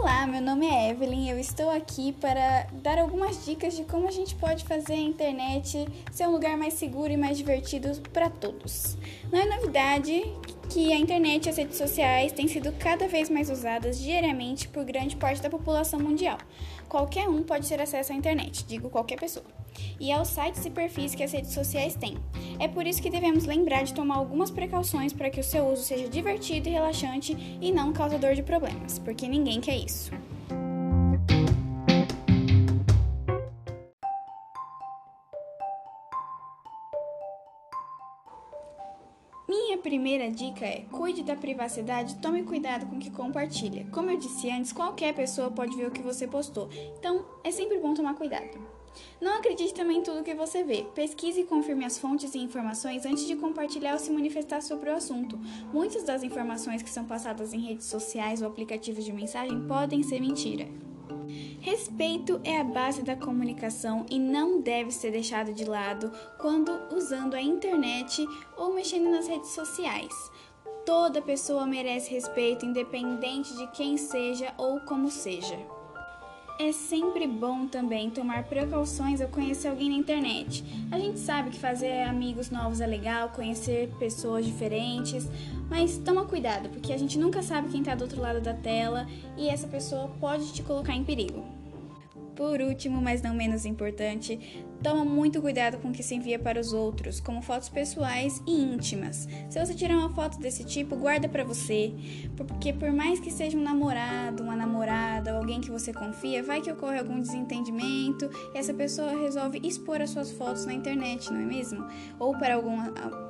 Olá, meu nome é Evelyn eu estou aqui para dar algumas dicas de como a gente pode fazer a internet ser um lugar mais seguro e mais divertido para todos. Não é novidade que a internet e as redes sociais têm sido cada vez mais usadas diariamente por grande parte da população mundial. Qualquer um pode ter acesso à internet, digo qualquer pessoa, e aos sites e perfis que as redes sociais têm. É por isso que devemos lembrar de tomar algumas precauções para que o seu uso seja divertido e relaxante e não causador de problemas, porque ninguém quer isso. Minha primeira dica é: cuide da privacidade, tome cuidado com o que compartilha. Como eu disse antes, qualquer pessoa pode ver o que você postou, então é sempre bom tomar cuidado. Não acredite também em tudo que você vê. Pesquise e confirme as fontes e informações antes de compartilhar ou se manifestar sobre o assunto. Muitas das informações que são passadas em redes sociais ou aplicativos de mensagem podem ser mentira. Respeito é a base da comunicação e não deve ser deixado de lado quando usando a internet ou mexendo nas redes sociais. Toda pessoa merece respeito, independente de quem seja ou como seja. É sempre bom também tomar precauções ao conhecer alguém na internet. A gente sabe que fazer amigos novos é legal, conhecer pessoas diferentes, mas toma cuidado, porque a gente nunca sabe quem está do outro lado da tela e essa pessoa pode te colocar em perigo. Por último, mas não menos importante, toma muito cuidado com o que se envia para os outros, como fotos pessoais e íntimas. Se você tirar uma foto desse tipo, guarda para você, porque por mais que seja um namorado, uma namorada, alguém que você confia, vai que ocorre algum desentendimento e essa pessoa resolve expor as suas fotos na internet, não é mesmo? Ou para algum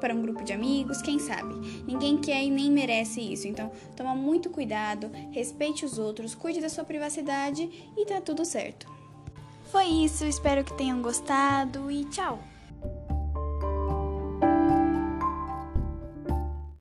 para um grupo de amigos, quem sabe? Ninguém quer e nem merece isso. Então, toma muito cuidado, respeite os outros, cuide da sua privacidade e tá tudo certo. Foi isso, espero que tenham gostado e tchau!